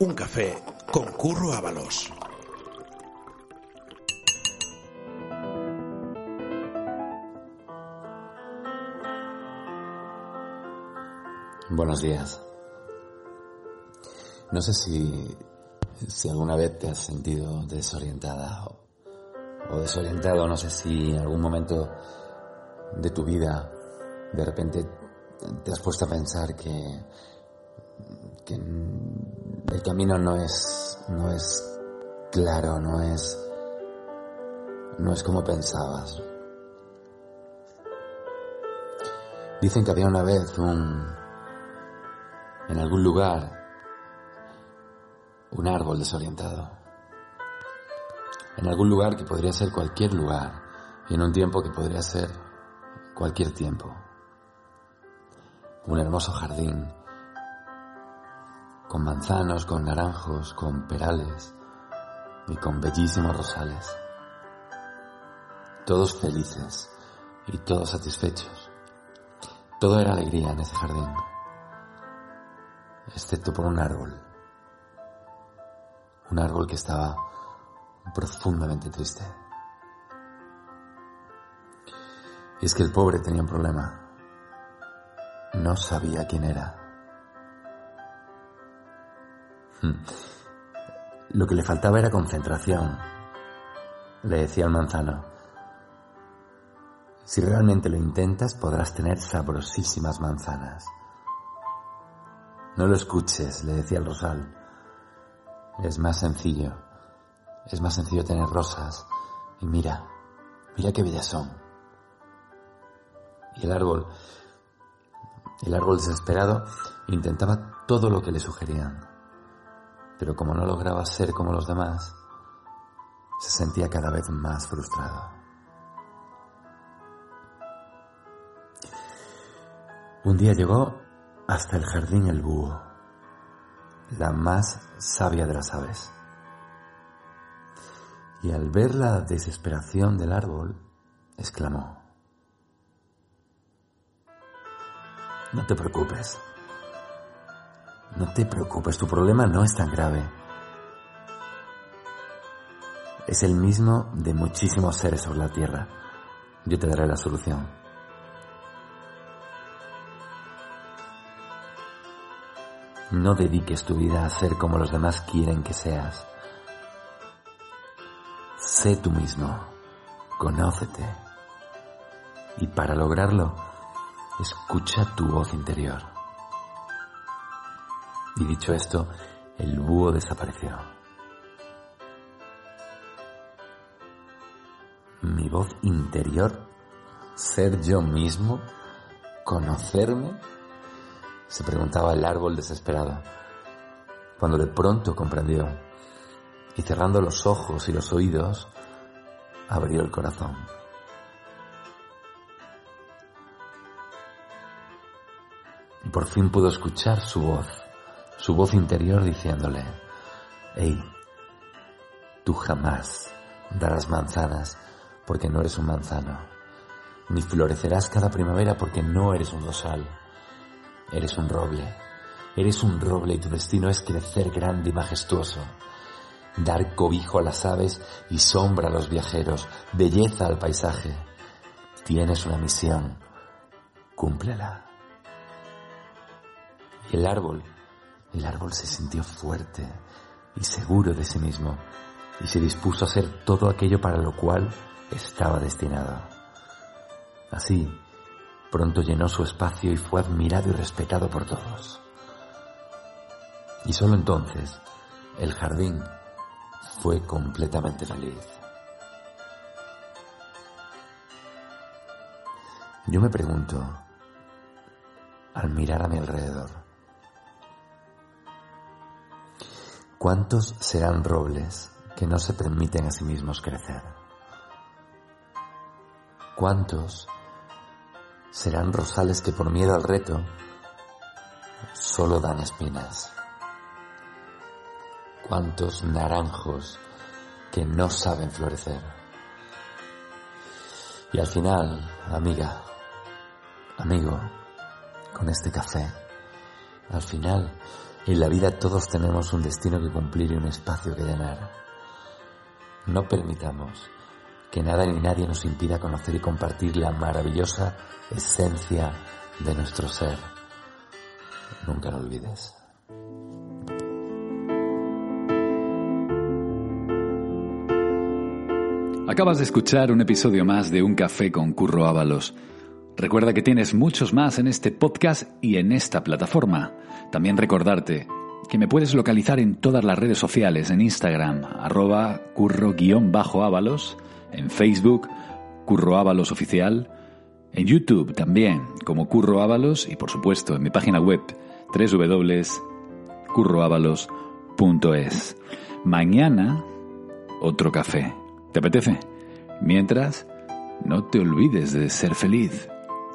Un café con Curro Ábalos. Buenos días. No sé si, si alguna vez te has sentido desorientada o, o desorientado, no sé si en algún momento de tu vida de repente te has puesto a pensar que, que el camino no es, no es claro, no es, no es como pensabas. Dicen que había una vez un, en algún lugar, un árbol desorientado. En algún lugar que podría ser cualquier lugar y en un tiempo que podría ser cualquier tiempo. Un hermoso jardín con manzanos, con naranjos, con perales y con bellísimos rosales. Todos felices y todos satisfechos. Todo era alegría en ese jardín, excepto por un árbol. Un árbol que estaba profundamente triste. Y es que el pobre tenía un problema. No sabía quién era. Lo que le faltaba era concentración, le decía el manzano. Si realmente lo intentas podrás tener sabrosísimas manzanas. No lo escuches, le decía el rosal. Es más sencillo. Es más sencillo tener rosas. Y mira, mira qué bellas son. Y el árbol, el árbol desesperado, intentaba todo lo que le sugerían. Pero como no lograba ser como los demás, se sentía cada vez más frustrado. Un día llegó hasta el jardín el búho, la más sabia de las aves. Y al ver la desesperación del árbol, exclamó, No te preocupes, no te preocupes, tu problema no es tan grave. Es el mismo de muchísimos seres sobre la tierra. Yo te daré la solución. No dediques tu vida a ser como los demás quieren que seas. Sé tú mismo, conócete. Y para lograrlo, escucha tu voz interior. Y dicho esto, el búho desapareció. Mi voz interior, ser yo mismo, conocerme, se preguntaba el árbol desesperado, cuando de pronto comprendió y cerrando los ojos y los oídos, abrió el corazón. Y por fin pudo escuchar su voz, su voz interior diciéndole, hey, tú jamás darás manzanas porque no eres un manzano, ni florecerás cada primavera porque no eres un rosal, eres un roble, eres un roble y tu destino es crecer grande y majestuoso, dar cobijo a las aves y sombra a los viajeros, belleza al paisaje. Tienes una misión, cúmplela. Y el árbol, el árbol se sintió fuerte y seguro de sí mismo y se dispuso a hacer todo aquello para lo cual estaba destinado. Así, pronto llenó su espacio y fue admirado y respetado por todos. Y solo entonces el jardín fue completamente feliz. Yo me pregunto, al mirar a mi alrededor, ¿cuántos serán robles que no se permiten a sí mismos crecer? ¿Cuántos serán rosales que por miedo al reto solo dan espinas? ¿Cuántos naranjos que no saben florecer? Y al final, amiga, amigo, con este café, al final, en la vida todos tenemos un destino que cumplir y un espacio que llenar. No permitamos que nada ni nadie nos impida conocer y compartir la maravillosa esencia de nuestro ser. Nunca lo olvides. Acabas de escuchar un episodio más de Un Café con Curro Ábalos. Recuerda que tienes muchos más en este podcast y en esta plataforma. También recordarte que me puedes localizar en todas las redes sociales, en Instagram, arroba curro-ábalos, en Facebook, Curro Ábalos Oficial, en YouTube también, como Curro Ábalos, y por supuesto en mi página web, www.curroábalos.es. Mañana, otro café. ¿Te apetece? Mientras, no te olvides de ser feliz.